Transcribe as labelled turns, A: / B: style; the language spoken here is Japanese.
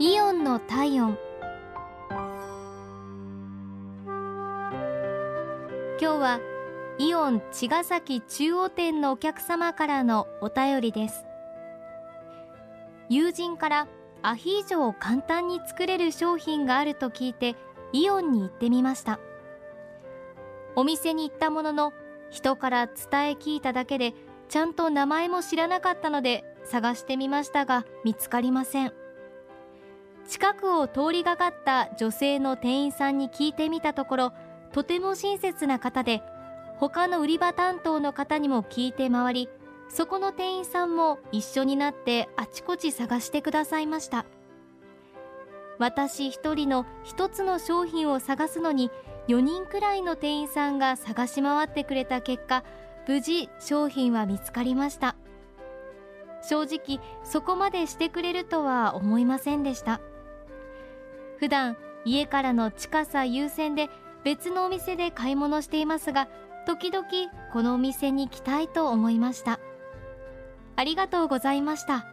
A: イオンの体温。今日はイオン茅ヶ崎中央店のお客様からのお便りです。友人からアヒージョを簡単に作れる商品があると聞いてイオンに行ってみました。お店に行ったものの人から伝え聞いただけでちゃんと名前も知らなかったので探してみましたが見つかりません。近くを通りがかった女性の店員さんに聞いてみたところとても親切な方で他の売り場担当の方にも聞いて回りそこの店員さんも一緒になってあちこち探してくださいました。私一人の一つの商品を探すのに4人くらいの店員さんが探し回ってくれた結果無事商品は見つかりました。正直そこまでしてくれるとは思いませんでした。普段家からの近さ優先で別のお店で買い物していますが時々このお店に来たいと思いました。ありがとうございました。